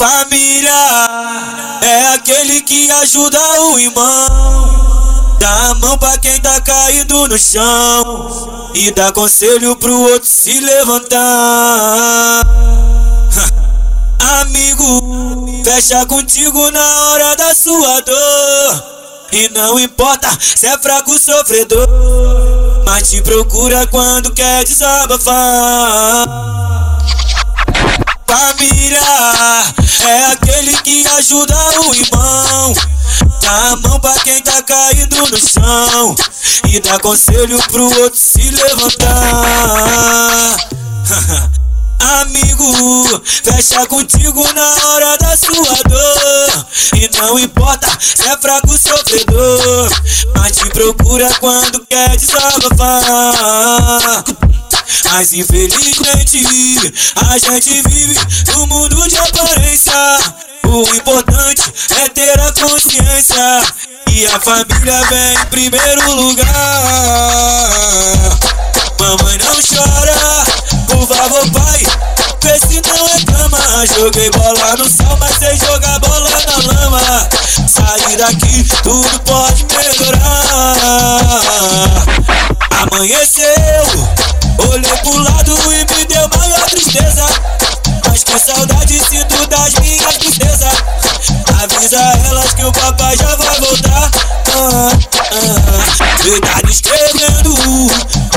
Família é aquele que ajuda o irmão. Dá a mão pra quem tá caído no chão. E dá conselho pro outro se levantar. Amigo, fecha contigo na hora da sua dor. E não importa se é fraco sofredor. Mas te procura quando quer desabafar. Família é aquele que ajuda o irmão. Dá a mão pra quem tá caído no chão. E dá conselho pro outro se levantar. Amigo, fecha contigo na hora da sua dor. E não importa se é fraco sofredor. Mas te procura quando quer desabafar. Mas infelizmente a gente vive é ter a consciência. E a família vem em primeiro lugar. Mamãe não chora, por favor, pai. Vê se não é cama. Joguei bola no céu, mas sei jogar bola na lama. Sair daqui, tudo pode melhorar. Amanheceu. Olhei pro lado e me deu maior tristeza. Mas que saudade sinto das minhas tristezas. Escrevendo,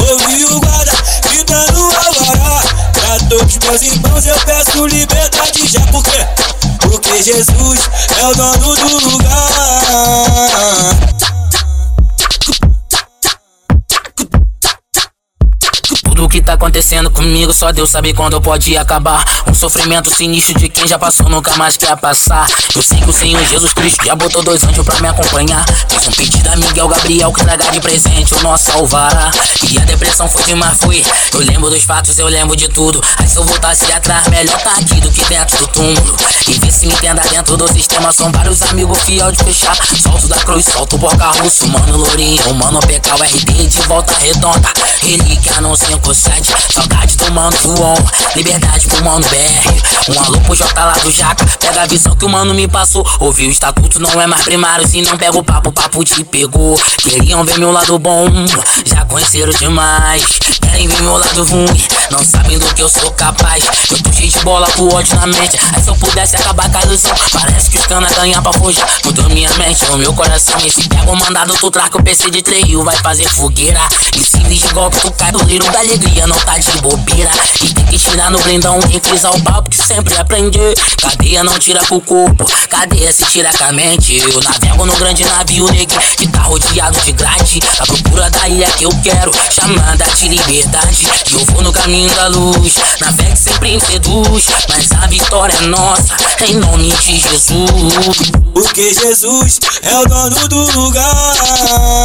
ouvi o guarda gritando alvará. Pra todos meus irmãos eu peço liberdade já, por quê? Porque Jesus é o dono do lugar. Tudo que tá acontecendo comigo, só Deus sabe quando pode acabar. Sofrimento sinistro de quem já passou, nunca mais quer passar. Eu sei que o Senhor Jesus Cristo já botou dois anjos pra me acompanhar. Fiz um pedido a Miguel Gabriel que traga de presente o nosso salvará. E a depressão foi demais, foi. Eu lembro dos fatos, eu lembro de tudo. Aí se eu voltasse atrás, melhor tá aqui do que dentro do túmulo. E vê se me entenda dentro do sistema. São vários amigos fiel de fechar. Solto da cruz, solto o porca russo, mano Lourinho, mano PK, o RD de volta redonda. Relíquia não 57, saudade do mano João. Liberdade pro mano BR. Um alô pro J lá do Jaca. Pega a visão que o mano me passou. Ouvi o estatuto, não é mais primário. Se não pega o papo, o papo te pegou. Queriam ver meu lado bom, já conheceram demais. Querem ver meu lado ruim, não sabem do que eu sou capaz. Eu tô cheio de bola com ódio na mente. Aí se eu pudesse acabar com a ilusão, parece que os cana ganham pra fugir. Mudou minha mente, o meu coração. E se pega o mandado, tu traca o PC de treio, vai fazer fogueira. E se de golpe, tu cai do liro da alegria, não tá de bobeira. E tem que tirar no blindão quem frisa o pau, porque sempre aprende. Cadeia não tira com o corpo, cadeia se tira com a mente. Eu navego no grande navio, neguinho, que tá rodeado de grade. A procura da ilha que eu quero, chamada de liberdade. E eu vou no caminho luz, na fé que sempre seduz. Mas a vitória é nossa, em nome de Jesus. Porque Jesus é o dono do lugar.